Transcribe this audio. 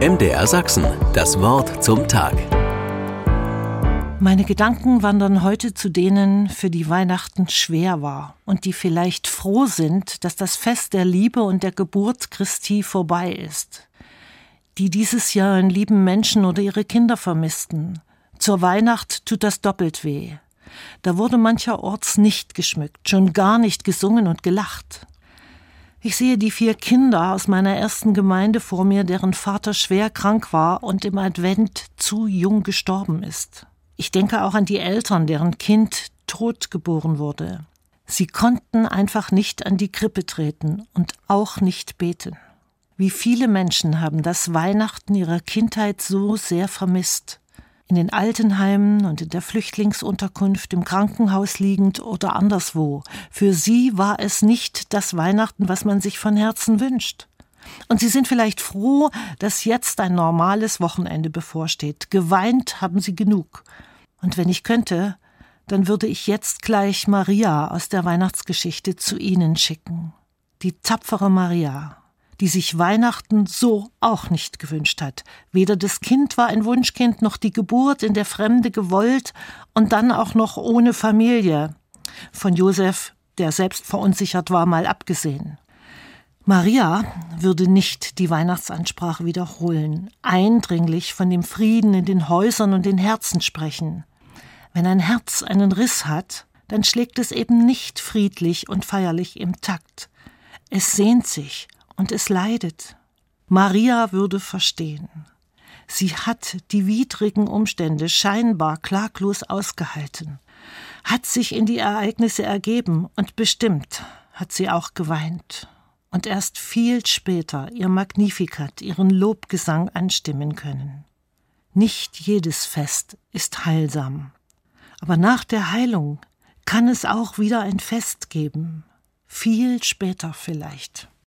MDR Sachsen, das Wort zum Tag. Meine Gedanken wandern heute zu denen, für die Weihnachten schwer war und die vielleicht froh sind, dass das Fest der Liebe und der Geburt Christi vorbei ist. Die dieses Jahr einen lieben Menschen oder ihre Kinder vermissten. Zur Weihnacht tut das doppelt weh. Da wurde mancherorts nicht geschmückt, schon gar nicht gesungen und gelacht. Ich sehe die vier Kinder aus meiner ersten Gemeinde vor mir, deren Vater schwer krank war und im Advent zu jung gestorben ist. Ich denke auch an die Eltern, deren Kind tot geboren wurde. Sie konnten einfach nicht an die Krippe treten und auch nicht beten. Wie viele Menschen haben das Weihnachten ihrer Kindheit so sehr vermisst in den Altenheimen und in der Flüchtlingsunterkunft, im Krankenhaus liegend oder anderswo. Für sie war es nicht das Weihnachten, was man sich von Herzen wünscht. Und sie sind vielleicht froh, dass jetzt ein normales Wochenende bevorsteht. Geweint haben sie genug. Und wenn ich könnte, dann würde ich jetzt gleich Maria aus der Weihnachtsgeschichte zu Ihnen schicken. Die tapfere Maria die sich Weihnachten so auch nicht gewünscht hat. Weder das Kind war ein Wunschkind, noch die Geburt in der Fremde gewollt und dann auch noch ohne Familie. Von Josef, der selbst verunsichert war, mal abgesehen. Maria würde nicht die Weihnachtsansprache wiederholen, eindringlich von dem Frieden in den Häusern und den Herzen sprechen. Wenn ein Herz einen Riss hat, dann schlägt es eben nicht friedlich und feierlich im Takt. Es sehnt sich, und es leidet. Maria würde verstehen. Sie hat die widrigen Umstände scheinbar klaglos ausgehalten, hat sich in die Ereignisse ergeben und bestimmt hat sie auch geweint und erst viel später ihr Magnificat, ihren Lobgesang anstimmen können. Nicht jedes Fest ist heilsam, aber nach der Heilung kann es auch wieder ein Fest geben, viel später vielleicht.